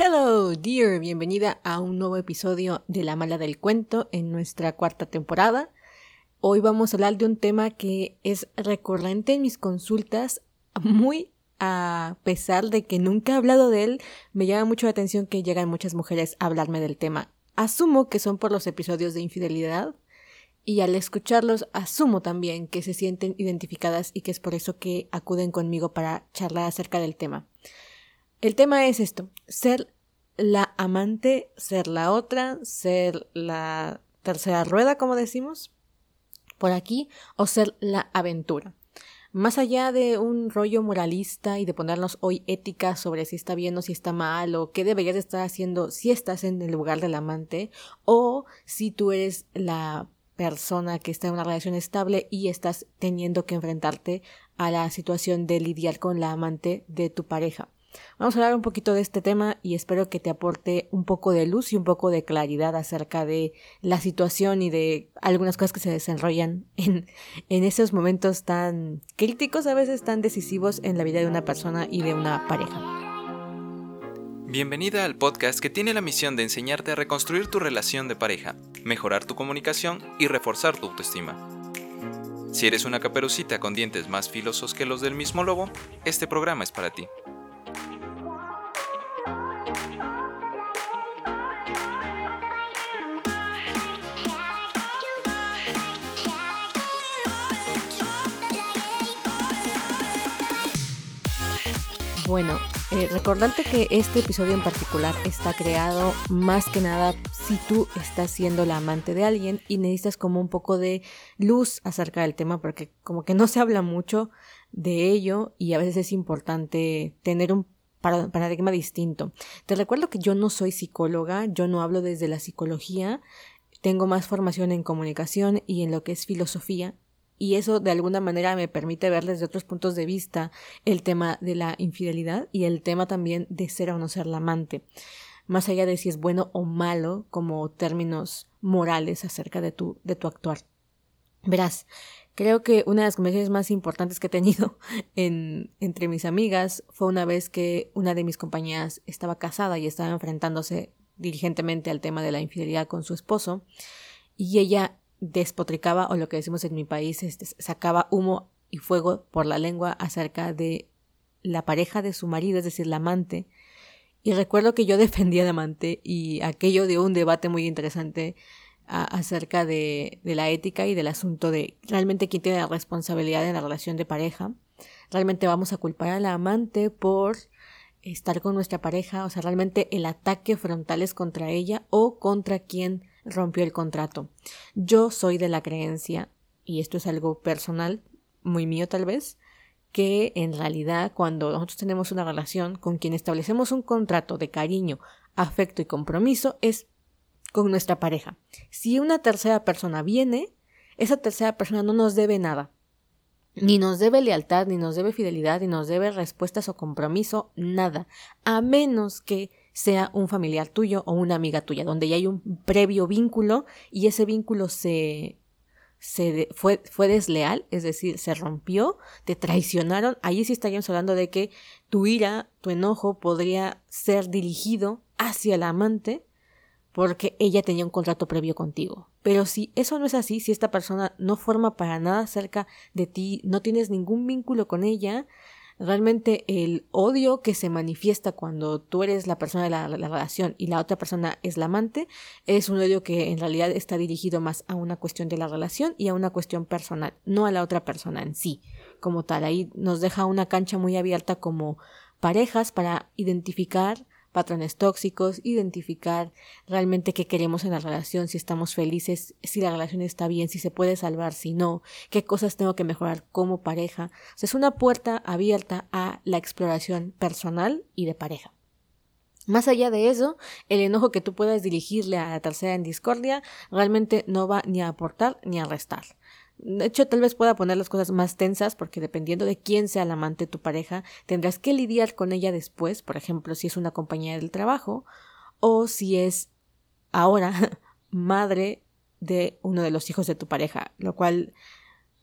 Hello, dear, bienvenida a un nuevo episodio de La Mala del Cuento en nuestra cuarta temporada. Hoy vamos a hablar de un tema que es recurrente en mis consultas, muy a pesar de que nunca he hablado de él, me llama mucho la atención que llegan muchas mujeres a hablarme del tema. Asumo que son por los episodios de infidelidad y al escucharlos asumo también que se sienten identificadas y que es por eso que acuden conmigo para charlar acerca del tema. El tema es esto, ser la amante, ser la otra, ser la tercera rueda, como decimos, por aquí, o ser la aventura. Más allá de un rollo moralista y de ponernos hoy ética sobre si está bien o si está mal o qué deberías estar haciendo si estás en el lugar del amante o si tú eres la persona que está en una relación estable y estás teniendo que enfrentarte a la situación de lidiar con la amante de tu pareja. Vamos a hablar un poquito de este tema y espero que te aporte un poco de luz y un poco de claridad acerca de la situación y de algunas cosas que se desarrollan en, en esos momentos tan críticos, a veces tan decisivos en la vida de una persona y de una pareja. Bienvenida al podcast que tiene la misión de enseñarte a reconstruir tu relación de pareja, mejorar tu comunicación y reforzar tu autoestima. Si eres una caperucita con dientes más filosos que los del mismo lobo, este programa es para ti. Bueno, eh, recordarte que este episodio en particular está creado más que nada si tú estás siendo la amante de alguien y necesitas como un poco de luz acerca del tema porque como que no se habla mucho de ello y a veces es importante tener un paradigma distinto. Te recuerdo que yo no soy psicóloga, yo no hablo desde la psicología, tengo más formación en comunicación y en lo que es filosofía y eso de alguna manera me permite ver desde otros puntos de vista el tema de la infidelidad y el tema también de ser o no ser la amante, más allá de si es bueno o malo como términos morales acerca de tu, de tu actuar. Verás, creo que una de las conversaciones más importantes que he tenido en, entre mis amigas fue una vez que una de mis compañeras estaba casada y estaba enfrentándose diligentemente al tema de la infidelidad con su esposo y ella despotricaba, o lo que decimos en mi país, este, sacaba humo y fuego por la lengua acerca de la pareja de su marido, es decir, la amante. Y recuerdo que yo defendía al amante y aquello dio un debate muy interesante acerca de, de, la ética y del asunto de realmente quién tiene la responsabilidad en la relación de pareja. Realmente vamos a culpar a la amante por estar con nuestra pareja, o sea, realmente el ataque frontal es contra ella o contra quien rompió el contrato. Yo soy de la creencia, y esto es algo personal, muy mío tal vez, que en realidad cuando nosotros tenemos una relación con quien establecemos un contrato de cariño, afecto y compromiso es con nuestra pareja. Si una tercera persona viene, esa tercera persona no nos debe nada. Ni nos debe lealtad, ni nos debe fidelidad, ni nos debe respuestas o compromiso, nada. A menos que sea un familiar tuyo o una amiga tuya, donde ya hay un previo vínculo y ese vínculo se, se fue, fue desleal, es decir, se rompió, te traicionaron, ahí sí estaríamos hablando de que tu ira, tu enojo podría ser dirigido hacia el amante porque ella tenía un contrato previo contigo. Pero si eso no es así, si esta persona no forma para nada cerca de ti, no tienes ningún vínculo con ella, Realmente el odio que se manifiesta cuando tú eres la persona de la, relación y la otra persona es la amante es un odio que en realidad está dirigido más a una cuestión de la relación y a una cuestión personal, no a la otra persona en sí como tal. Ahí nos deja una cancha muy abierta como parejas para identificar patrones tóxicos, identificar realmente qué queremos en la relación, si estamos felices, si la relación está bien, si se puede salvar, si no, qué cosas tengo que mejorar como pareja. es una puerta abierta a la exploración personal y de pareja. Más allá de eso, el enojo que tú puedas dirigirle a la tercera en discordia realmente no va ni a aportar ni a restar. De hecho, tal vez pueda poner las cosas más tensas porque dependiendo de quién sea el amante de tu pareja, tendrás que lidiar con ella después, por ejemplo, si es una compañía del trabajo o si es ahora madre de uno de los hijos de tu pareja, lo cual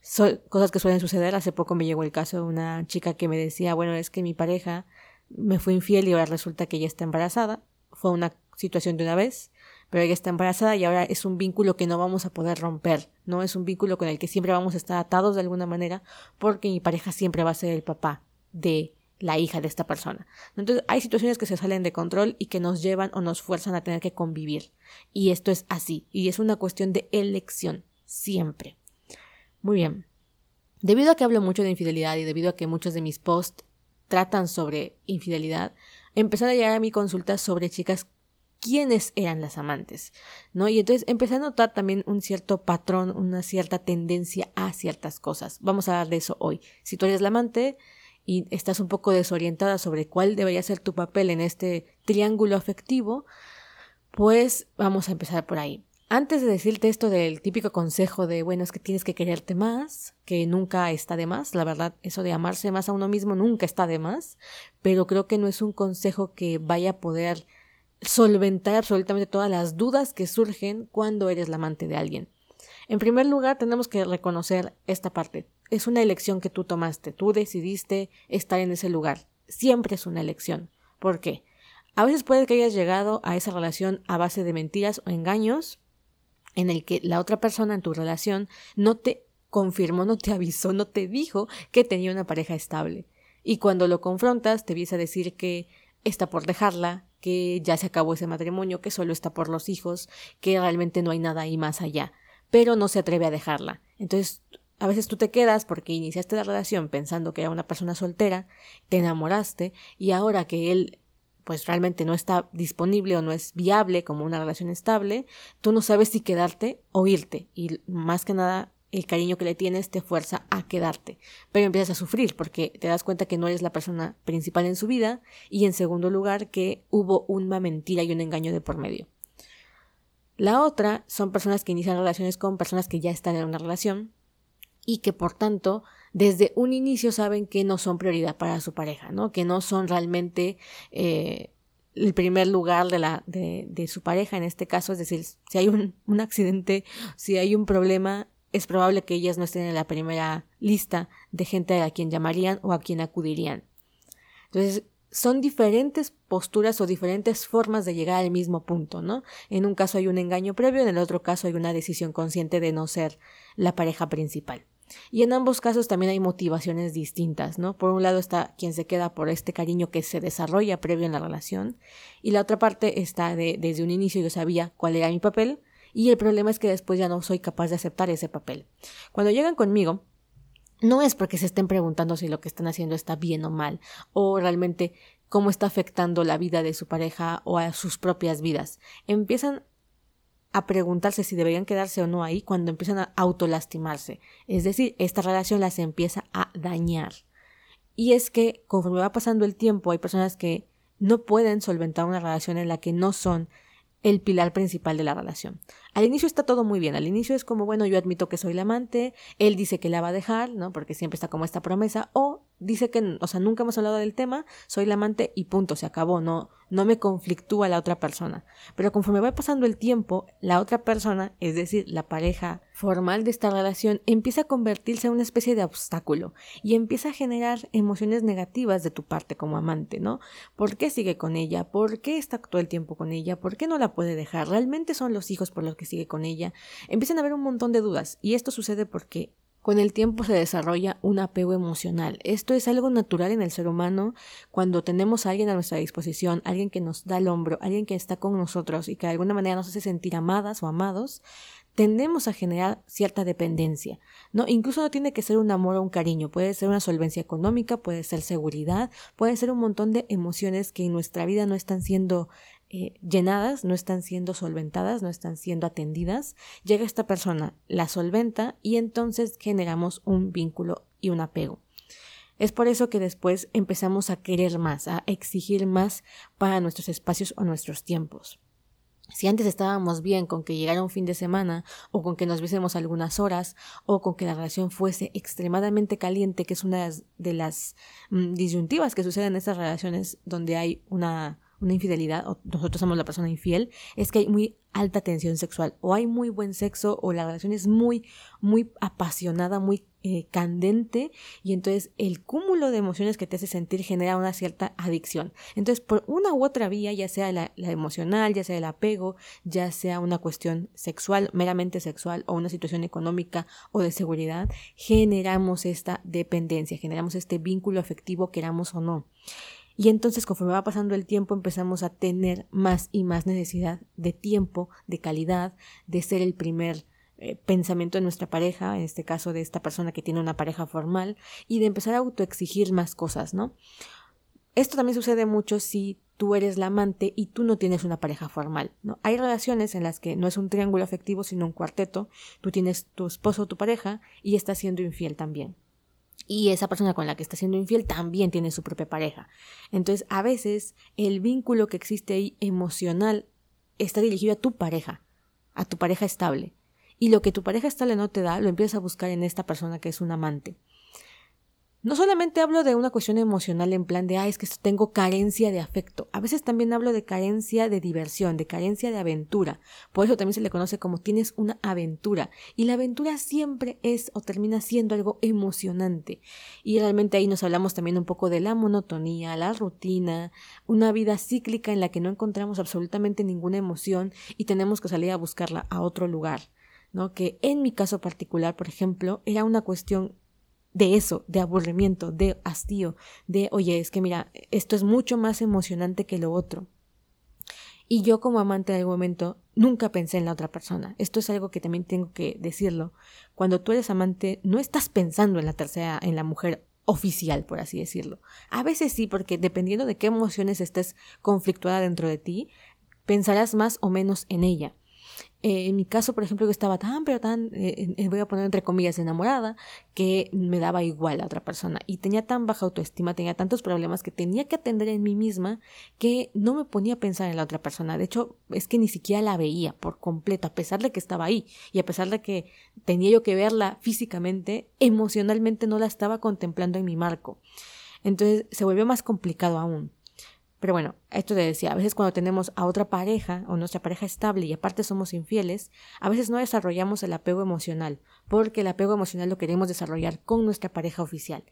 son cosas que suelen suceder. Hace poco me llegó el caso de una chica que me decía, bueno, es que mi pareja me fue infiel y ahora resulta que ella está embarazada. Fue una situación de una vez, pero ella está embarazada y ahora es un vínculo que no vamos a poder romper, no es un vínculo con el que siempre vamos a estar atados de alguna manera porque mi pareja siempre va a ser el papá de la hija de esta persona. Entonces hay situaciones que se salen de control y que nos llevan o nos fuerzan a tener que convivir. Y esto es así, y es una cuestión de elección, siempre. Muy bien. Debido a que hablo mucho de infidelidad y debido a que muchos de mis posts tratan sobre infidelidad, empezaron a llegar a mi consulta sobre chicas quiénes eran las amantes, ¿no? Y entonces empecé a notar también un cierto patrón, una cierta tendencia a ciertas cosas. Vamos a hablar de eso hoy. Si tú eres la amante, y estás un poco desorientada sobre cuál debería ser tu papel en este triángulo afectivo, pues vamos a empezar por ahí. Antes de decirte esto del típico consejo de, bueno, es que tienes que quererte más, que nunca está de más, la verdad, eso de amarse más a uno mismo nunca está de más, pero creo que no es un consejo que vaya a poder solventar absolutamente todas las dudas que surgen cuando eres la amante de alguien. En primer lugar, tenemos que reconocer esta parte. Es una elección que tú tomaste, tú decidiste estar en ese lugar. Siempre es una elección. ¿Por qué? A veces puede que hayas llegado a esa relación a base de mentiras o engaños en el que la otra persona en tu relación no te confirmó, no te avisó, no te dijo que tenía una pareja estable. Y cuando lo confrontas, te empieza a decir que está por dejarla, que ya se acabó ese matrimonio, que solo está por los hijos, que realmente no hay nada ahí más allá pero no se atreve a dejarla. Entonces, a veces tú te quedas porque iniciaste la relación pensando que era una persona soltera, te enamoraste y ahora que él pues realmente no está disponible o no es viable como una relación estable, tú no sabes si quedarte o irte y más que nada el cariño que le tienes te fuerza a quedarte, pero empiezas a sufrir porque te das cuenta que no eres la persona principal en su vida y en segundo lugar que hubo una mentira y un engaño de por medio. La otra son personas que inician relaciones con personas que ya están en una relación y que por tanto desde un inicio saben que no son prioridad para su pareja, ¿no? Que no son realmente eh, el primer lugar de, la, de, de, su pareja en este caso, es decir, si hay un, un accidente, si hay un problema, es probable que ellas no estén en la primera lista de gente a quien llamarían o a quien acudirían. Entonces, son diferentes posturas o diferentes formas de llegar al mismo punto, ¿no? En un caso hay un engaño previo, en el otro caso hay una decisión consciente de no ser la pareja principal. Y en ambos casos también hay motivaciones distintas, ¿no? Por un lado está quien se queda por este cariño que se desarrolla previo en la relación, y la otra parte está de desde un inicio yo sabía cuál era mi papel, y el problema es que después ya no soy capaz de aceptar ese papel. Cuando llegan conmigo, no es porque se estén preguntando si lo que están haciendo está bien o mal, o realmente cómo está afectando la vida de su pareja o a sus propias vidas. Empiezan a preguntarse si deberían quedarse o no ahí cuando empiezan a autolastimarse. Es decir, esta relación las empieza a dañar. Y es que conforme va pasando el tiempo hay personas que no pueden solventar una relación en la que no son el pilar principal de la relación. Al inicio está todo muy bien, al inicio es como, bueno, yo admito que soy la amante, él dice que la va a dejar, ¿no? Porque siempre está como esta promesa, o dice que, o sea, nunca hemos hablado del tema, soy la amante y punto, se acabó, no, no me conflictúa la otra persona. Pero conforme va pasando el tiempo, la otra persona, es decir, la pareja formal de esta relación, empieza a convertirse en una especie de obstáculo y empieza a generar emociones negativas de tu parte como amante, ¿no? ¿Por qué sigue con ella? ¿Por qué está todo el tiempo con ella? ¿Por qué no la puede dejar? ¿Realmente son los hijos por los que sigue con ella? Empiezan a haber un montón de dudas y esto sucede porque con el tiempo se desarrolla un apego emocional. Esto es algo natural en el ser humano cuando tenemos a alguien a nuestra disposición, alguien que nos da el hombro, alguien que está con nosotros y que de alguna manera nos hace sentir amadas o amados, tendemos a generar cierta dependencia. No, incluso no tiene que ser un amor o un cariño, puede ser una solvencia económica, puede ser seguridad, puede ser un montón de emociones que en nuestra vida no están siendo eh, llenadas, no están siendo solventadas, no están siendo atendidas, llega esta persona, la solventa y entonces generamos un vínculo y un apego. Es por eso que después empezamos a querer más, a exigir más para nuestros espacios o nuestros tiempos. Si antes estábamos bien con que llegara un fin de semana, o con que nos viésemos algunas horas, o con que la relación fuese extremadamente caliente, que es una de las mm, disyuntivas que suceden en estas relaciones donde hay una una infidelidad, o nosotros somos la persona infiel, es que hay muy alta tensión sexual, o hay muy buen sexo, o la relación es muy, muy apasionada, muy eh, candente, y entonces el cúmulo de emociones que te hace sentir genera una cierta adicción. Entonces, por una u otra vía, ya sea la, la emocional, ya sea el apego, ya sea una cuestión sexual, meramente sexual, o una situación económica o de seguridad, generamos esta dependencia, generamos este vínculo afectivo, queramos o no. Y entonces conforme va pasando el tiempo empezamos a tener más y más necesidad de tiempo, de calidad, de ser el primer eh, pensamiento de nuestra pareja, en este caso de esta persona que tiene una pareja formal, y de empezar a autoexigir más cosas, ¿no? Esto también sucede mucho si tú eres la amante y tú no tienes una pareja formal, ¿no? Hay relaciones en las que no es un triángulo afectivo, sino un cuarteto, tú tienes tu esposo o tu pareja y estás siendo infiel también y esa persona con la que está siendo infiel también tiene su propia pareja. Entonces, a veces el vínculo que existe ahí emocional está dirigido a tu pareja, a tu pareja estable. Y lo que tu pareja estable no te da, lo empiezas a buscar en esta persona que es un amante. No solamente hablo de una cuestión emocional en plan de, ah, es que tengo carencia de afecto. A veces también hablo de carencia de diversión, de carencia de aventura. Por eso también se le conoce como tienes una aventura. Y la aventura siempre es o termina siendo algo emocionante. Y realmente ahí nos hablamos también un poco de la monotonía, la rutina, una vida cíclica en la que no encontramos absolutamente ninguna emoción y tenemos que salir a buscarla a otro lugar. ¿no? Que en mi caso particular, por ejemplo, era una cuestión de eso, de aburrimiento, de hastío, de, oye, es que mira, esto es mucho más emocionante que lo otro. Y yo como amante de momento nunca pensé en la otra persona. Esto es algo que también tengo que decirlo. Cuando tú eres amante, no estás pensando en la tercera, en la mujer oficial, por así decirlo. A veces sí, porque dependiendo de qué emociones estés conflictuada dentro de ti, pensarás más o menos en ella. Eh, en mi caso, por ejemplo, yo estaba tan, pero tan, eh, voy a poner entre comillas, enamorada, que me daba igual a otra persona. Y tenía tan baja autoestima, tenía tantos problemas que tenía que atender en mí misma que no me ponía a pensar en la otra persona. De hecho, es que ni siquiera la veía por completo, a pesar de que estaba ahí y a pesar de que tenía yo que verla físicamente, emocionalmente no la estaba contemplando en mi marco. Entonces se volvió más complicado aún. Pero bueno, esto te decía, a veces cuando tenemos a otra pareja o nuestra pareja estable y aparte somos infieles, a veces no desarrollamos el apego emocional, porque el apego emocional lo queremos desarrollar con nuestra pareja oficial.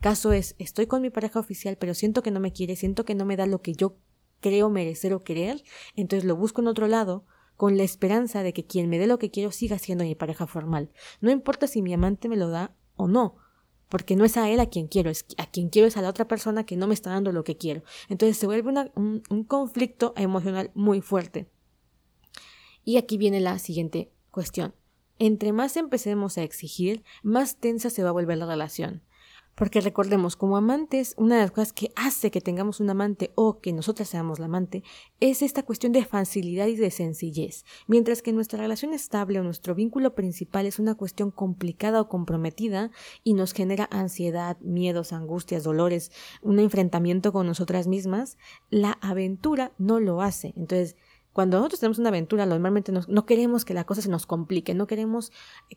Caso es, estoy con mi pareja oficial, pero siento que no me quiere, siento que no me da lo que yo creo merecer o querer, entonces lo busco en otro lado, con la esperanza de que quien me dé lo que quiero siga siendo mi pareja formal. No importa si mi amante me lo da o no, porque no es a él a quien quiero, es a quien quiero es a la otra persona que no me está dando lo que quiero. Entonces se vuelve un, un conflicto emocional muy fuerte. Y aquí viene la siguiente cuestión. Entre más empecemos a exigir, más tensa se va a volver la relación. Porque recordemos, como amantes, una de las cosas que hace que tengamos un amante o que nosotras seamos la amante es esta cuestión de facilidad y de sencillez. Mientras que nuestra relación estable o nuestro vínculo principal es una cuestión complicada o comprometida y nos genera ansiedad, miedos, angustias, dolores, un enfrentamiento con nosotras mismas, la aventura no lo hace. Entonces, cuando nosotros tenemos una aventura, normalmente no queremos que la cosa se nos complique, no queremos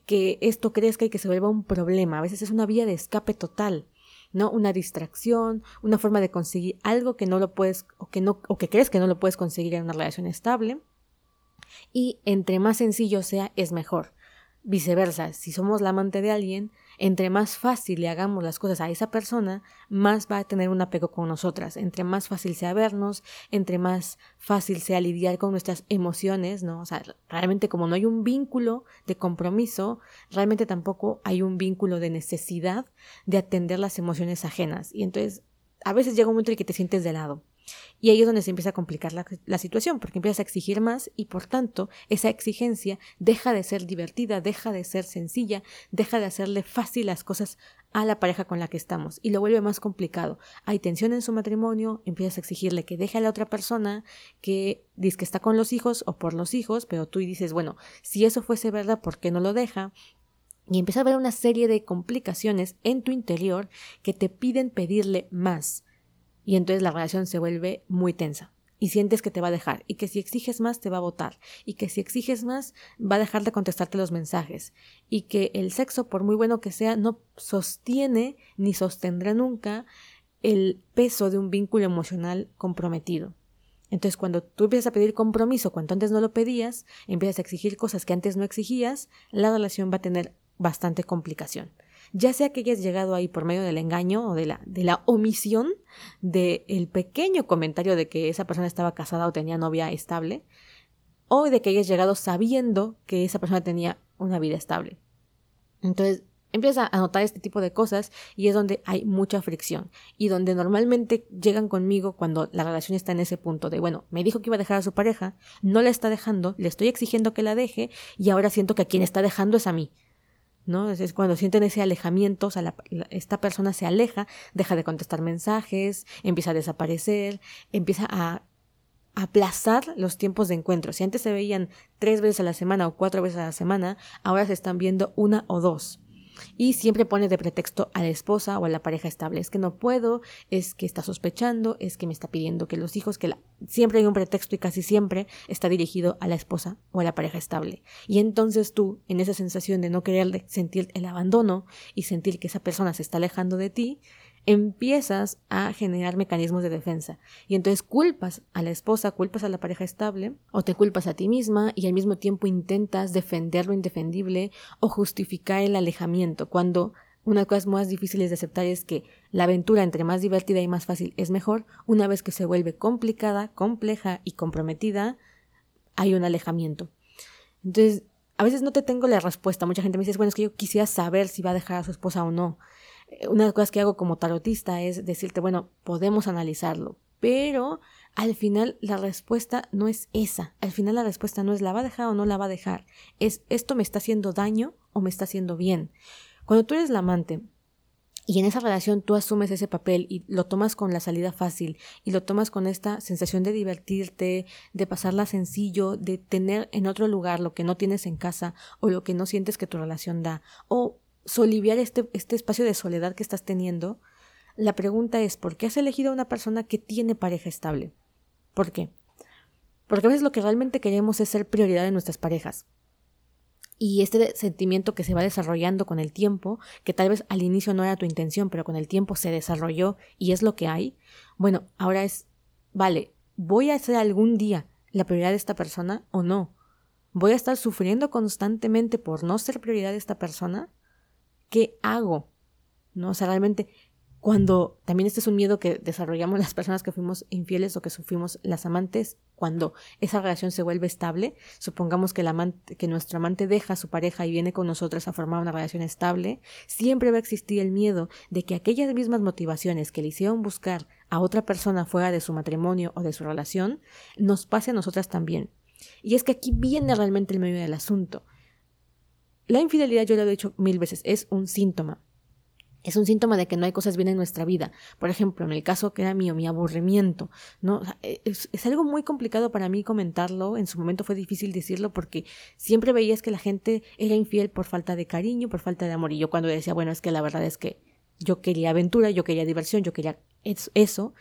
que esto crezca y que se vuelva un problema. A veces es una vía de escape total, ¿no? Una distracción, una forma de conseguir algo que no lo puedes, o que no, o que crees que no lo puedes conseguir en una relación estable. Y entre más sencillo sea, es mejor. Viceversa, si somos la amante de alguien, entre más fácil le hagamos las cosas a esa persona, más va a tener un apego con nosotras. Entre más fácil sea vernos, entre más fácil sea lidiar con nuestras emociones, ¿no? O sea, realmente como no hay un vínculo de compromiso, realmente tampoco hay un vínculo de necesidad de atender las emociones ajenas. Y entonces, a veces llega un momento en que te sientes de lado. Y ahí es donde se empieza a complicar la, situación, porque empiezas a exigir más y por tanto esa exigencia deja de ser divertida, deja de ser sencilla, deja de hacerle fácil las cosas a la pareja con la que estamos y lo vuelve más complicado. Hay tensión en su matrimonio, empiezas a exigirle que deje a la otra persona, que dice que está con los hijos o por los hijos, pero tú dices, bueno, si eso fuese verdad, ¿por qué no lo deja? Y empieza a haber una serie de complicaciones en tu interior que te piden pedirle más y entonces la relación se vuelve muy tensa y sientes que te va a dejar y que si exiges más te va a votar y que si exiges más va a dejar de contestarte los mensajes y que el sexo por muy bueno que sea no sostiene ni sostendrá nunca el peso de un vínculo emocional comprometido. Entonces, cuando tú empiezas a pedir compromiso, cuando antes no lo pedías, empiezas a exigir cosas que antes no exigías, la relación va a tener bastante complicación. Ya sea que hayas llegado ahí por medio del engaño o de la, de la omisión del pequeño comentario de que esa persona estaba casada o tenía novia estable, o de que hayas llegado sabiendo que esa persona tenía una vida estable. Entonces, empiezas a notar este tipo de cosas y es donde hay mucha fricción y donde normalmente llegan conmigo cuando la relación está en ese punto de, bueno, me dijo que iba a dejar a su pareja, no la está dejando, le estoy exigiendo que la deje y ahora siento que a quien está dejando es a mí. ¿No? Es cuando sienten ese alejamiento, o sea, esta persona se aleja, deja de contestar mensajes, empieza a desaparecer, empieza a aplazar los tiempos de encuentro. Si antes se veían tres veces a la semana o cuatro veces a la semana, ahora se están viendo una o dos. Y siempre pone de pretexto a la esposa o a la pareja estable. Es que no puedo, es que está sospechando, es que me está pidiendo que los hijos, que la... siempre hay un pretexto y casi siempre está dirigido a la esposa o a la pareja estable. Y entonces tú, en esa sensación de no querer sentir el abandono y sentir que esa persona se está alejando de ti, empiezas a generar mecanismos de defensa. Y entonces culpas a la esposa, culpas a la pareja estable, o te culpas a ti misma y al mismo tiempo intentas defender lo indefendible o justificar el alejamiento, cuando una de las cosas más difíciles de aceptar es que la aventura entre más divertida y más fácil es mejor, una vez que se vuelve complicada, compleja y comprometida, hay un alejamiento. Entonces, a veces no te tengo la respuesta. Mucha gente me dice, bueno, es que yo quisiera saber si va a dejar a su esposa o no. Eh, una de las cosas que hago como tarotista es decirte, bueno, podemos analizarlo, pero al final la respuesta no es esa. Al final la respuesta no es la va a dejar o no la va a dejar. Es esto me está haciendo daño o me está haciendo bien. Cuando tú eres la amante y en esa relación tú asumes ese papel y lo tomas con la salida fácil y lo tomas con esta sensación de divertirte, de pasarla sencillo, de tener en otro lugar lo que no tienes en casa o lo que no sientes que tu relación da o soliviar este, este espacio de soledad que estás teniendo, la pregunta es, ¿por qué has elegido a una persona que tiene pareja estable? ¿Por qué? Porque a veces lo que realmente queremos es ser prioridad de nuestras parejas. Y este sentimiento que se va desarrollando con el tiempo, que tal vez al inicio no era tu intención, pero con el tiempo se desarrolló y es lo que hay, bueno, ahora es, vale, ¿voy a ser algún día la prioridad de esta persona o no? ¿Voy a estar sufriendo constantemente por no ser prioridad de esta persona? ¿Qué hago? ¿No? O sea, realmente cuando también este es un miedo que desarrollamos las personas que fuimos infieles o que sufrimos las amantes, cuando esa relación se vuelve estable, supongamos que, el amante, que nuestro amante deja a su pareja y viene con nosotros a formar una relación estable, siempre va a existir el miedo de que aquellas mismas motivaciones que le hicieron buscar a otra persona fuera de su matrimonio o de su relación, nos pase a nosotras también. Y es que aquí viene realmente el medio del asunto. La infidelidad, yo lo he dicho mil veces, es un síntoma. Es un síntoma de que no hay cosas bien en nuestra vida. Por ejemplo, en el caso que era mío, mi aburrimiento, ¿no? Es, es, algo muy complicado para mí comentarlo. En su momento fue difícil decirlo porque siempre veías que la gente era infiel por falta de cariño, por falta de amor. Y yo cuando decía, bueno, es que la verdad es que yo quería aventura, yo quería diversión, yo quería eso,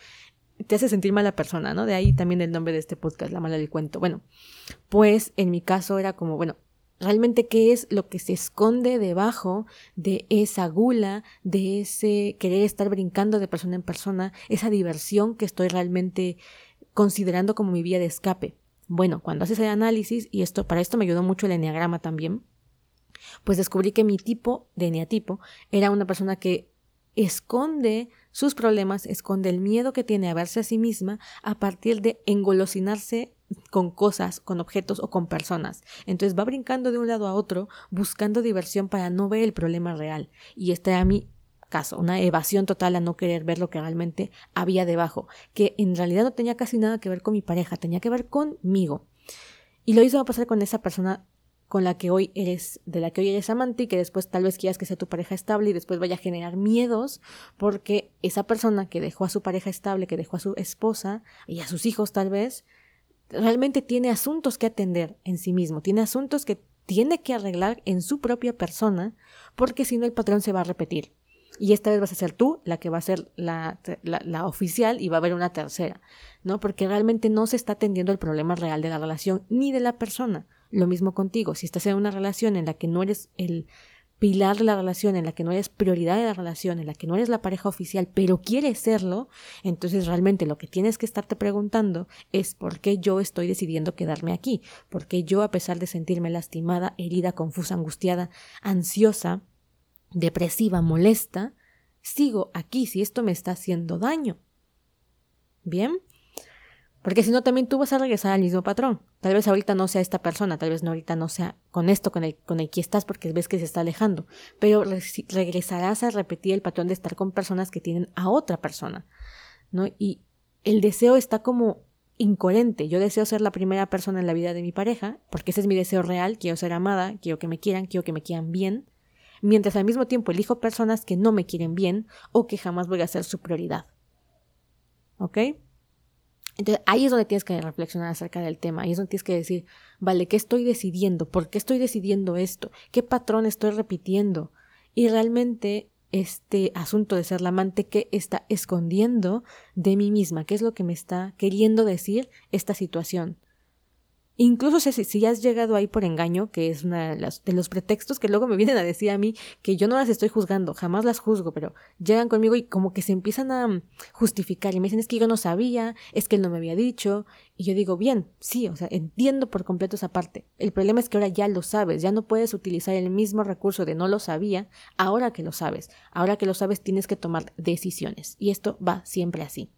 te hace sentir mala persona, ¿no? De ahí también el nombre de este podcast, La mala del cuento. Bueno, pues en mi caso era como, bueno, realmente qué es lo que se esconde debajo de esa gula, de ese querer estar brincando de persona en persona, esa diversión que estoy realmente considerando como mi vía de escape. Bueno, cuando haces el análisis, y esto, para esto me ayudó mucho el enneagrama también, pues descubrí que mi tipo de eneatipo era una persona que esconde sus problemas, esconde el miedo que tiene a verse a sí misma a partir de engolosinarse con cosas, con objetos o con personas. Entonces va brincando de un lado a otro buscando diversión para no ver el problema real. Y este era mi caso, una evasión total a no querer ver lo que realmente había debajo, que en realidad no tenía casi nada que ver con mi pareja, tenía que ver conmigo. Y lo hizo pasar con esa persona con la que hoy eres, de la que hoy eres amante y que después tal vez quieras que sea tu pareja estable y después vaya a generar miedos porque esa persona que dejó a su pareja estable, que dejó a su esposa y a sus hijos tal vez, realmente tiene asuntos que atender en sí mismo, tiene asuntos que tiene que arreglar en su propia persona, porque si no el patrón se va a repetir. Y esta vez vas a ser tú la que va a ser la, la, oficial y va a haber una tercera, ¿no? Porque realmente no se está atendiendo el problema real de la relación ni de la persona. Lo mismo contigo, si estás en una relación en la que no eres el pilar de la relación, en la que no eres prioridad de la relación, en la que no eres la pareja oficial, pero quieres serlo, entonces realmente lo que tienes que estarte preguntando es por qué yo estoy decidiendo quedarme aquí, por qué yo a pesar de sentirme lastimada, herida, confusa, angustiada, ansiosa, depresiva, molesta, sigo aquí si esto me está haciendo daño. Bien, porque si no, también tú vas a regresar al mismo patrón. Tal vez ahorita no sea esta persona, tal vez no ahorita no sea con esto, con el, con el que estás, porque ves que se está alejando. Pero regresarás a repetir el patrón de estar con personas que tienen a otra persona. ¿no? Y el deseo está como incoherente. Yo deseo ser la primera persona en la vida de mi pareja, porque ese es mi deseo real. Quiero ser amada, quiero que me quieran, quiero que me quieran bien. Mientras al mismo tiempo elijo personas que no me quieren bien o que jamás voy a ser su prioridad. ¿Ok? Entonces ahí es donde tienes que reflexionar acerca del tema, ahí es donde tienes que decir, vale, ¿qué estoy decidiendo? ¿Por qué estoy decidiendo esto? ¿Qué patrón estoy repitiendo? Y realmente este asunto de ser la amante, ¿qué está escondiendo de mí misma? ¿Qué es lo que me está queriendo decir esta situación? Incluso si, si has llegado ahí por engaño, que es los, de los pretextos que luego me vienen a decir a mí, que yo no las estoy juzgando, jamás las juzgo, pero llegan conmigo y como que se empiezan a mm, justificar y me dicen es que yo no sabía, es que él no me había dicho, y yo digo, bien, sí, o sea, entiendo por completo esa parte. El problema es que ahora ya lo sabes, ya no puedes utilizar el mismo recurso de no lo sabía, ahora que lo sabes. Ahora que lo sabes tienes que tomar decisiones, y esto va siempre así.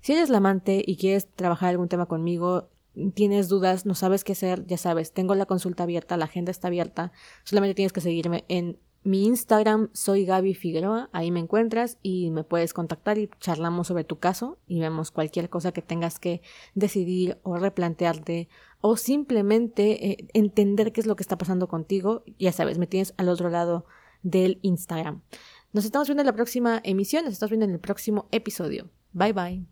Si eres la amante y quieres trabajar algún tema conmigo, tienes dudas, no sabes qué hacer, ya sabes, tengo la consulta abierta, la agenda está abierta, solamente tienes que seguirme en mi Instagram, soy Gaby Figueroa, ahí me encuentras y me puedes contactar y charlamos sobre tu caso y vemos cualquier cosa que tengas que decidir o replantearte o simplemente eh, entender qué es lo que está pasando contigo, ya sabes, me tienes al otro lado del Instagram. Nos estamos viendo en la próxima emisión, nos estamos viendo en el próximo episodio. Bye bye.